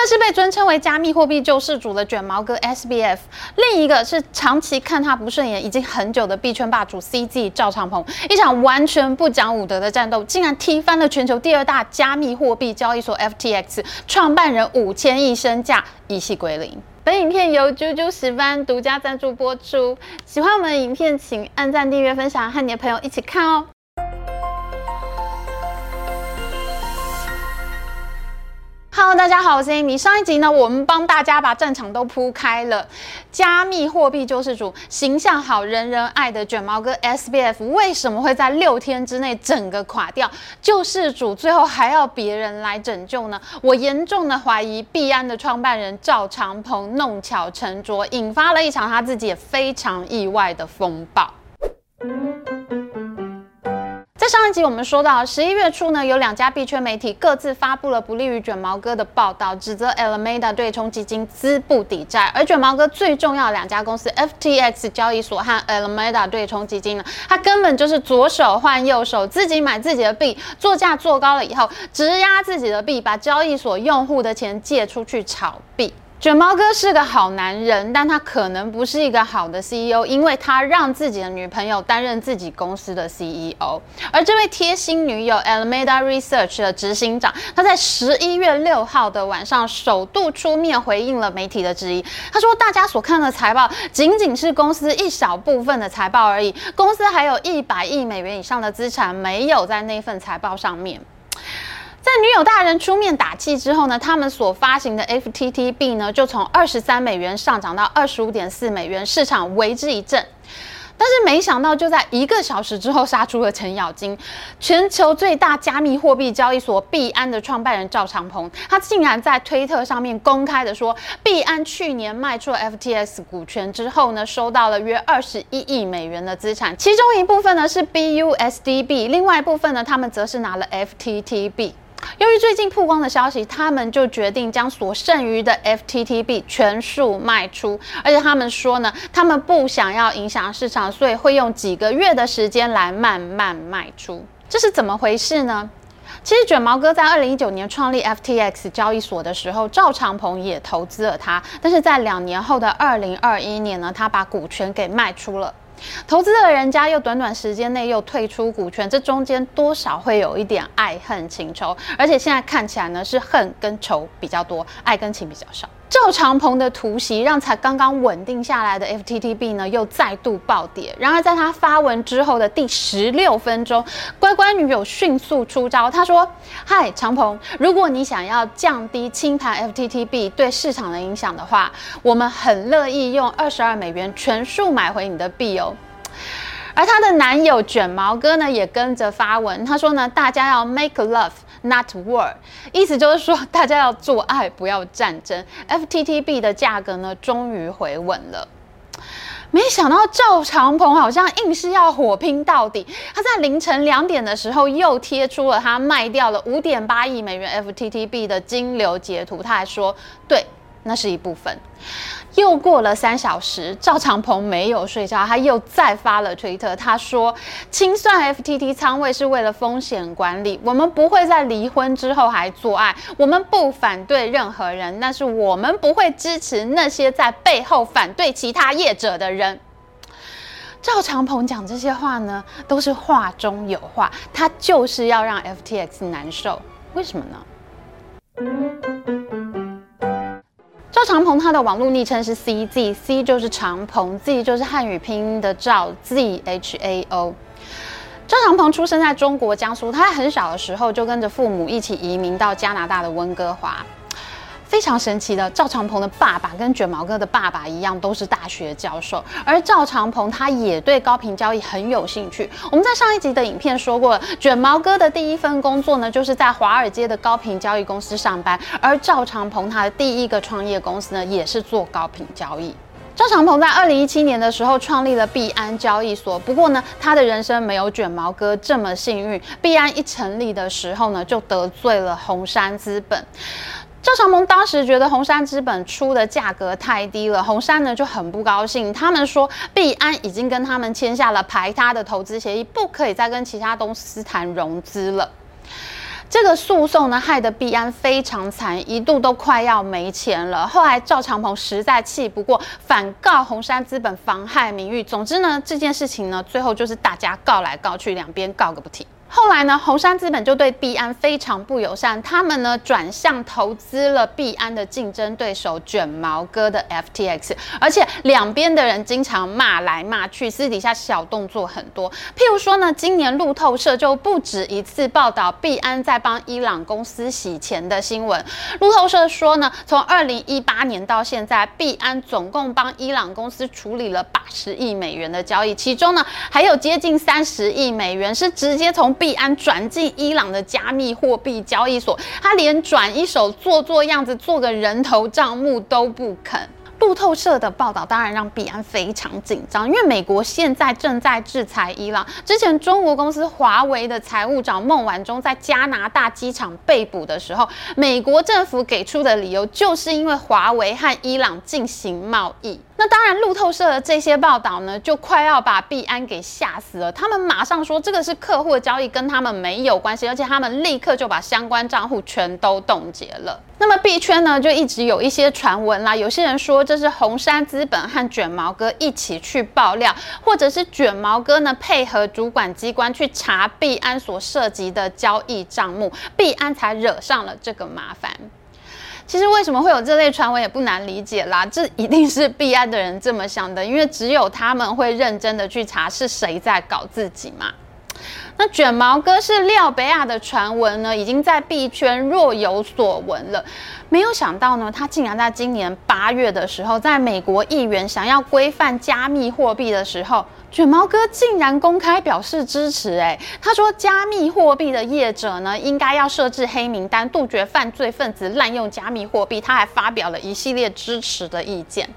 个是被尊称为加密货币救世主的卷毛哥 SBF，另一个是长期看他不顺眼已经很久的币圈霸主 CZ 赵长鹏。一场完全不讲武德的战斗，竟然踢翻了全球第二大加密货币交易所 FTX 创办人五千亿身价，一夕归零。本影片由啾啾石斑独家赞助播出。喜欢我们的影片，请按赞、订阅、分享，和你的朋友一起看哦。Hello，大家好，我是 Amy。上一集呢，我们帮大家把战场都铺开了。加密货币救世主，形象好、人人爱的卷毛哥 SBF，为什么会在六天之内整个垮掉？救世主最后还要别人来拯救呢？我严重的怀疑币安的创办人赵长鹏弄巧成拙，引发了一场他自己也非常意外的风暴。在上一集我们说到，十一月初呢，有两家币圈媒体各自发布了不利于卷毛哥的报道，指责 Alameda 对冲基金资不抵债。而卷毛哥最重要的两家公司 FTX 交易所和 Alameda 对冲基金呢，他根本就是左手换右手，自己买自己的币，作价做高了以后，质押自己的币，把交易所用户的钱借出去炒币。卷毛哥是个好男人，但他可能不是一个好的 CEO，因为他让自己的女朋友担任自己公司的 CEO。而这位贴心女友 Alameda Research 的执行长，他在十一月六号的晚上首度出面回应了媒体的质疑。他说：“大家所看的财报仅仅是公司一小部分的财报而已，公司还有一百亿美元以上的资产没有在那份财报上面。”在女友大人出面打气之后呢，他们所发行的 FTT 币呢，就从二十三美元上涨到二十五点四美元，市场为之一振。但是没想到，就在一个小时之后，杀出了程咬金。全球最大加密货币交易所币安的创办人赵长鹏，他竟然在推特上面公开的说，币安去年卖出了 FTS 股权之后呢，收到了约二十一亿美元的资产，其中一部分呢是 BUSD 币，另外一部分呢，他们则是拿了 FTT 币。由于最近曝光的消息，他们就决定将所剩余的 FTTB 全数卖出，而且他们说呢，他们不想要影响市场，所以会用几个月的时间来慢慢卖出。这是怎么回事呢？其实卷毛哥在二零一九年创立 FTX 交易所的时候，赵长鹏也投资了他，但是在两年后的二零二一年呢，他把股权给卖出了。投资的人家又短短时间内又退出股权，这中间多少会有一点爱恨情仇，而且现在看起来呢是恨跟仇比较多，爱跟情比较少。赵长鹏的突袭让才刚刚稳定下来的 FTTB 呢又再度暴跌。然而在他发文之后的第十六分钟，乖乖女友迅速出招，他说：“嗨，长鹏，如果你想要降低清盘 FTTB 对市场的影响的话，我们很乐意用二十二美元全数买回你的币哦。”而她的男友卷毛哥呢也跟着发文，他说呢：“大家要 make love。” Not war，意思就是说大家要做爱，不要战争。FTTB 的价格呢，终于回稳了。没想到赵长鹏好像硬是要火拼到底。他在凌晨两点的时候又贴出了他卖掉了五点八亿美元 FTTB 的金流截图，他还说：“对，那是一部分。”又过了三小时，赵长鹏没有睡觉，他又再发了推特。他说：“清算 FTT 仓位是为了风险管理，我们不会在离婚之后还做爱。我们不反对任何人，但是我们不会支持那些在背后反对其他业者的人。”赵长鹏讲这些话呢，都是话中有话，他就是要让 FTX 难受。为什么呢？赵长鹏他的网络昵称是 CZ，C 就是长鹏，Z 就是汉语拼音的赵，Z H A O。赵长鹏出生在中国江苏，他在很小的时候就跟着父母一起移民到加拿大的温哥华。非常神奇的，赵长鹏的爸爸跟卷毛哥的爸爸一样，都是大学教授。而赵长鹏他也对高频交易很有兴趣。我们在上一集的影片说过，卷毛哥的第一份工作呢，就是在华尔街的高频交易公司上班。而赵长鹏他的第一个创业公司呢，也是做高频交易。赵长鹏在二零一七年的时候创立了币安交易所。不过呢，他的人生没有卷毛哥这么幸运。币安一成立的时候呢，就得罪了红杉资本。赵长鹏当时觉得红杉资本出的价格太低了，红杉呢就很不高兴。他们说币安已经跟他们签下了排他的投资协议，不可以再跟其他公司谈融资了。这个诉讼呢，害得币安非常惨，一度都快要没钱了。后来赵长鹏实在气不过，反告红杉资本妨害名誉。总之呢，这件事情呢，最后就是大家告来告去，两边告个不停。后来呢，红杉资本就对币安非常不友善，他们呢转向投资了币安的竞争对手卷毛哥的 FTX，而且两边的人经常骂来骂去，私底下小动作很多。譬如说呢，今年路透社就不止一次报道币安在帮伊朗公司洗钱的新闻。路透社说呢，从二零一八年到现在，币安总共帮伊朗公司处理了八十亿美元的交易，其中呢还有接近三十亿美元是直接从币安转进伊朗的加密货币交易所，他连转一手做做样子，做个人头账目都不肯。路透社的报道当然让币安非常紧张，因为美国现在正在制裁伊朗。之前中国公司华为的财务长孟晚舟在加拿大机场被捕的时候，美国政府给出的理由就是因为华为和伊朗进行贸易。那当然，路透社的这些报道呢，就快要把币安给吓死了。他们马上说这个是客户的交易，跟他们没有关系，而且他们立刻就把相关账户全都冻结了。那么币圈呢，就一直有一些传闻啦，有些人说这是红杉资本和卷毛哥一起去爆料，或者是卷毛哥呢配合主管机关去查币安所涉及的交易账目，币安才惹上了这个麻烦。其实为什么会有这类传闻也不难理解啦，这一定是币安的人这么想的，因为只有他们会认真的去查是谁在搞自己嘛。那卷毛哥是廖北亚的传闻呢，已经在币圈若有所闻了。没有想到呢，他竟然在今年八月的时候，在美国议员想要规范加密货币的时候。卷毛哥竟然公开表示支持，诶，他说加密货币的业者呢，应该要设置黑名单，杜绝犯罪分子滥用加密货币。他还发表了一系列支持的意见，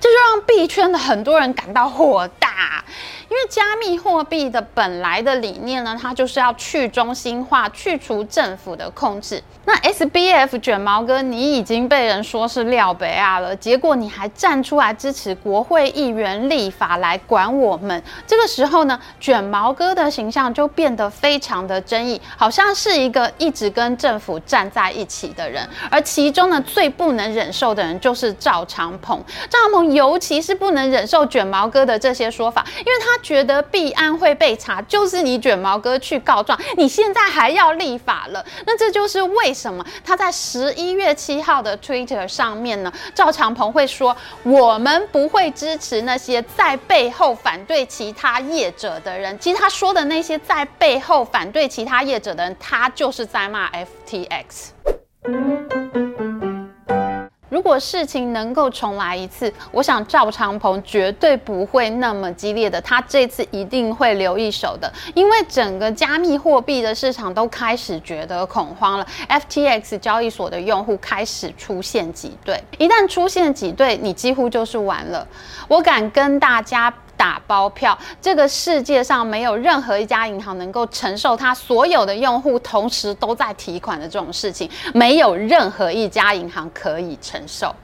这就让币圈的很多人感到火大。因为加密货币的本来的理念呢，它就是要去中心化，去除政府的控制。那 SBF 卷毛哥，你已经被人说是廖北亚了，结果你还站出来支持国会议员立法来管我们。这个时候呢，卷毛哥的形象就变得非常的争议，好像是一个一直跟政府站在一起的人。而其中呢，最不能忍受的人就是赵长鹏。赵长鹏尤其是不能忍受卷毛哥的这些说法，因为他。觉得币安会被查，就是你卷毛哥去告状，你现在还要立法了，那这就是为什么他在十一月七号的 Twitter 上面呢，赵长鹏会说，我们不会支持那些在背后反对其他业者的人。其实他说的那些在背后反对其他业者的人，他就是在骂 FTX。如果事情能够重来一次，我想赵长鹏绝对不会那么激烈的，他这次一定会留一手的，因为整个加密货币的市场都开始觉得恐慌了，FTX 交易所的用户开始出现挤兑，一旦出现挤兑，你几乎就是完了。我敢跟大家。打包票，这个世界上没有任何一家银行能够承受它所有的用户同时都在提款的这种事情，没有任何一家银行可以承受。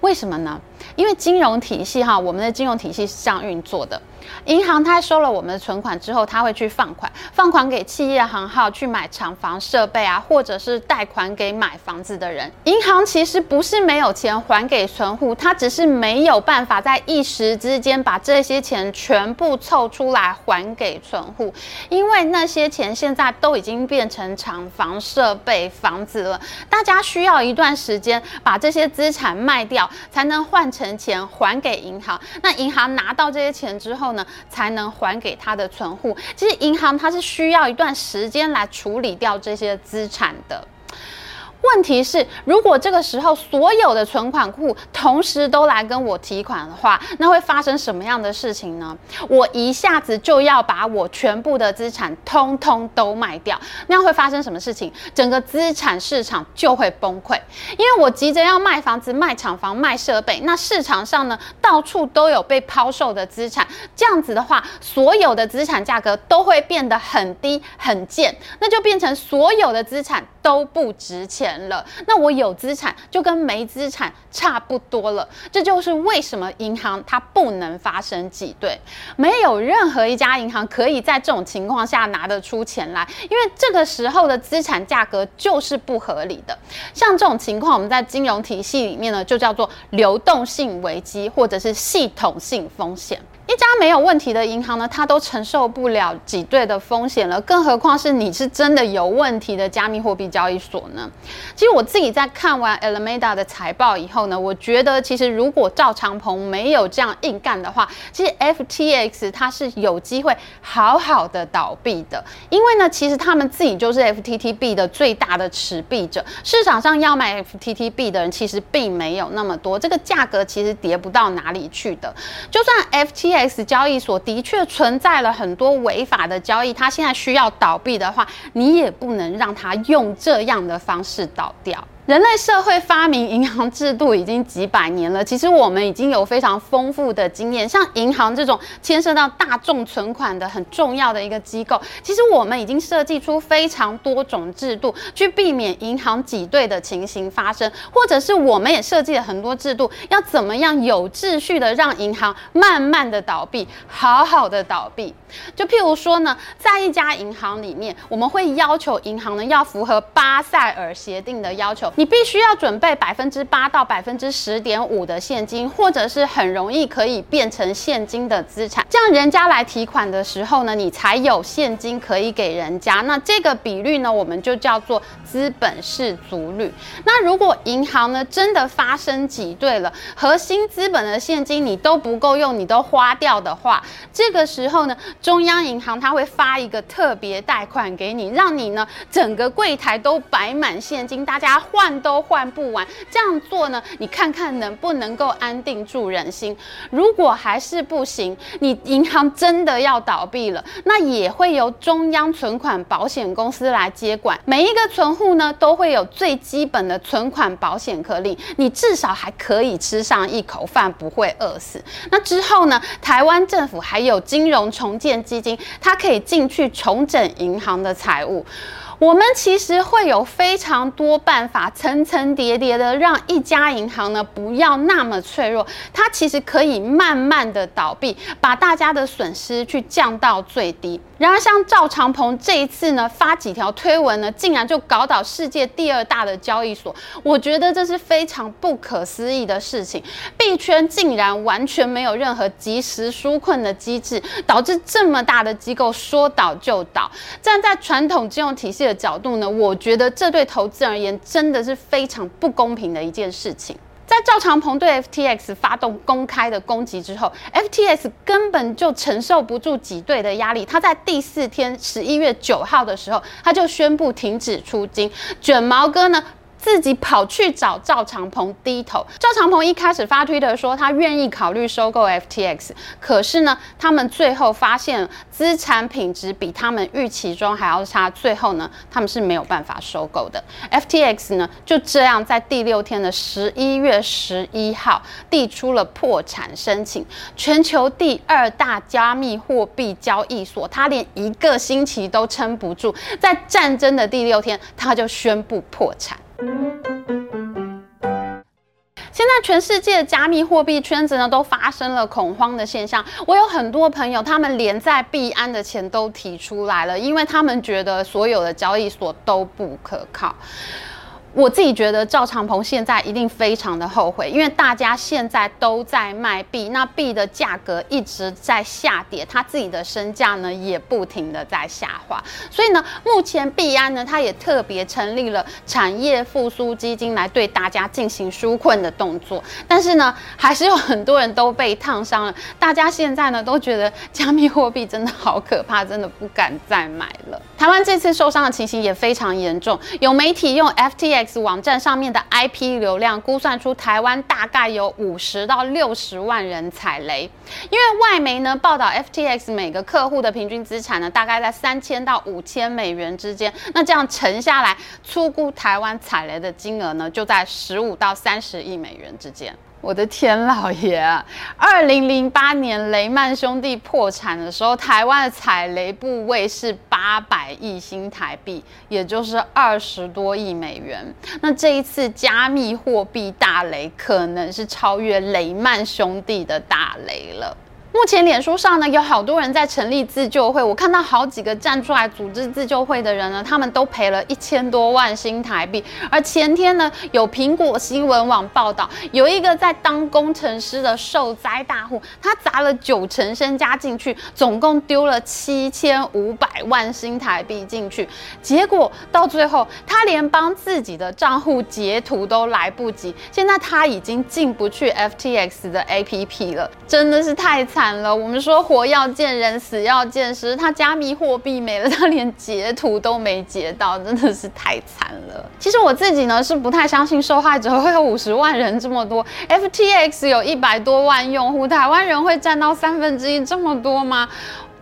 为什么呢？因为金融体系哈，我们的金融体系是这样运作的。银行它收了我们的存款之后，它会去放款，放款给企业行号去买厂房设备啊，或者是贷款给买房子的人。银行其实不是没有钱还给存户，它只是没有办法在一时之间把这些钱全部凑出来还给存户，因为那些钱现在都已经变成厂房设备房子了，大家需要一段时间把这些资产卖掉，才能换成钱还给银行。那银行拿到这些钱之后呢，才能还给他的存户。其实银行它是需要一段时间来处理掉这些资产的。问题是，如果这个时候所有的存款户同时都来跟我提款的话，那会发生什么样的事情呢？我一下子就要把我全部的资产通通都卖掉，那样会发生什么事情？整个资产市场就会崩溃，因为我急着要卖房子、卖厂房、卖设备，那市场上呢，到处都有被抛售的资产，这样子的话，所有的资产价格都会变得很低很贱，那就变成所有的资产都不值钱。了，那我有资产就跟没资产差不多了。这就是为什么银行它不能发生挤兑，没有任何一家银行可以在这种情况下拿得出钱来，因为这个时候的资产价格就是不合理的。像这种情况，我们在金融体系里面呢，就叫做流动性危机，或者是系统性风险。一家没有问题的银行呢，它都承受不了挤兑的风险了，更何况是你是真的有问题的加密货币交易所呢？其实我自己在看完 Alameda 的财报以后呢，我觉得其实如果赵长鹏没有这样硬干的话，其实 FTX 它是有机会好好的倒闭的，因为呢，其实他们自己就是 FTTB 的最大的持币者，市场上要买 FTTB 的人其实并没有那么多，这个价格其实跌不到哪里去的，就算 FTX X 交易所的确存在了很多违法的交易，它现在需要倒闭的话，你也不能让它用这样的方式倒掉。人类社会发明银行制度已经几百年了，其实我们已经有非常丰富的经验。像银行这种牵涉到大众存款的很重要的一个机构，其实我们已经设计出非常多种制度，去避免银行挤兑的情形发生，或者是我们也设计了很多制度，要怎么样有秩序的让银行慢慢的倒闭，好好的倒闭。就譬如说呢，在一家银行里面，我们会要求银行呢要符合巴塞尔协定的要求。你必须要准备百分之八到百分之十点五的现金，或者是很容易可以变成现金的资产，这样人家来提款的时候呢，你才有现金可以给人家。那这个比率呢，我们就叫做资本适足率。那如果银行呢真的发生挤兑了，核心资本的现金你都不够用，你都花掉的话，这个时候呢，中央银行它会发一个特别贷款给你，让你呢整个柜台都摆满现金，大家换。换都换不完，这样做呢？你看看能不能够安定住人心？如果还是不行，你银行真的要倒闭了，那也会由中央存款保险公司来接管。每一个存户呢，都会有最基本的存款保险可领，你至少还可以吃上一口饭，不会饿死。那之后呢？台湾政府还有金融重建基金，它可以进去重整银行的财务。我们其实会有非常多办法，层层叠叠的让一家银行呢不要那么脆弱，它其实可以慢慢的倒闭，把大家的损失去降到最低。然而，像赵长鹏这一次呢发几条推文呢，竟然就搞倒世界第二大的交易所，我觉得这是非常不可思议的事情。币圈竟然完全没有任何及时纾困的机制，导致这么大的机构说倒就倒。站在传统金融体系的角度呢，我觉得这对投资而言真的是非常不公平的一件事情。在赵长鹏对 FTX 发动公开的攻击之后，FTX 根本就承受不住挤兑的压力，他在第四天十一月九号的时候，他就宣布停止出金。卷毛哥呢，自己跑去找赵长鹏低头。赵长鹏一开始发推特说他愿意考虑收购 FTX，可是呢，他们最后发现资产品质比他们预期中还要差，最后呢，他们是没有办法收购的。FTX 呢，就这样在第六天的十一月十一号递出了破产申请。全球第二大加密货币交易所，他连一个星期都撑不住，在战争的第六天，他就宣布破产。现在全世界的加密货币圈子呢，都发生了恐慌的现象。我有很多朋友，他们连在币安的钱都提出来了，因为他们觉得所有的交易所都不可靠。我自己觉得赵长鹏现在一定非常的后悔，因为大家现在都在卖币，那币的价格一直在下跌，他自己的身价呢也不停的在下滑，所以呢，目前币安呢，他也特别成立了产业复苏基金来对大家进行纾困的动作，但是呢，还是有很多人都被烫伤了，大家现在呢都觉得加密货币真的好可怕，真的不敢再买了。台湾这次受伤的情形也非常严重，有媒体用 FTX。网站上面的 IP 流量估算出台湾大概有五十到六十万人踩雷，因为外媒呢报道 FTX 每个客户的平均资产呢大概在三千到五千美元之间，那这样乘下来，粗估台湾踩雷的金额呢就在十五到三十亿美元之间。我的天老爷啊！二零零八年雷曼兄弟破产的时候，台湾的踩雷部位是八百亿新台币，也就是二十多亿美元。那这一次加密货币大雷，可能是超越雷曼兄弟的大雷了。目前脸书上呢，有好多人在成立自救会，我看到好几个站出来组织自救会的人呢，他们都赔了一千多万新台币。而前天呢，有苹果新闻网报道，有一个在当工程师的受灾大户，他砸了九成身家进去，总共丢了七千五百万新台币进去，结果到最后，他连帮自己的账户截图都来不及，现在他已经进不去 FTX 的 APP 了，真的是太惨。惨了，我们说活要见人，死要见尸。他加密货币没了，他连截图都没截到，真的是太惨了。其实我自己呢是不太相信受害者会有五十万人这么多，FTX 有一百多万用户，台湾人会占到三分之一这么多吗？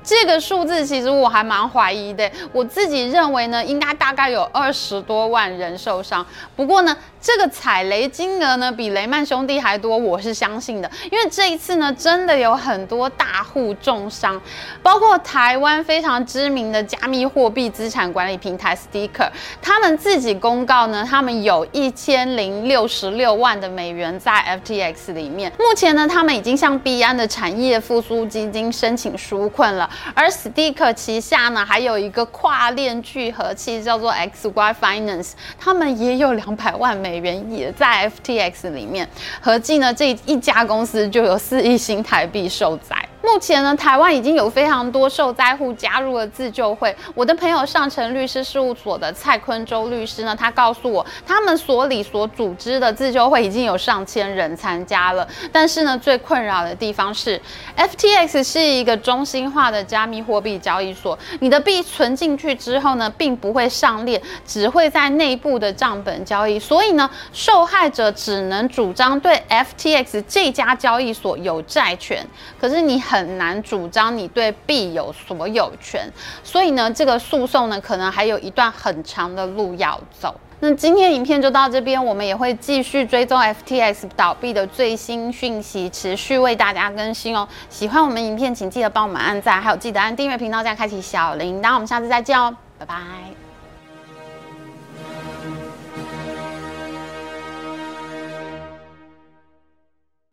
这个数字其实我还蛮怀疑的，我自己认为呢，应该大概有二十多万人受伤。不过呢，这个踩雷金额呢比雷曼兄弟还多，我是相信的，因为这一次呢，真的有很多大户重伤，包括台湾非常知名的加密货币资产管理平台 Sticker，他们自己公告呢，他们有一千零六十六万的美元在 FTX 里面。目前呢，他们已经向币安的产业复苏基金申请纾困了。而 Sticker 旗下呢，还有一个跨链聚合器叫做 XY Finance，他们也有两百万美元也在 FTX 里面，合计呢，这一家公司就有四亿新台币受灾。目前呢，台湾已经有非常多受灾户加入了自救会。我的朋友上城律师事务所的蔡坤周律师呢，他告诉我，他们所里所组织的自救会已经有上千人参加了。但是呢，最困扰的地方是，FTX 是一个中心化的加密货币交易所，你的币存进去之后呢，并不会上链，只会在内部的账本交易。所以呢，受害者只能主张对 FTX 这家交易所有债权。可是你很很难主张你对币有所有权，所以呢，这个诉讼呢，可能还有一段很长的路要走。那今天影片就到这边，我们也会继续追踪 FTX 倒闭的最新讯息，持续为大家更新哦。喜欢我们影片，请记得帮我们按赞，还有记得按订阅频道，再开启小铃铛。我们下次再见哦，拜拜。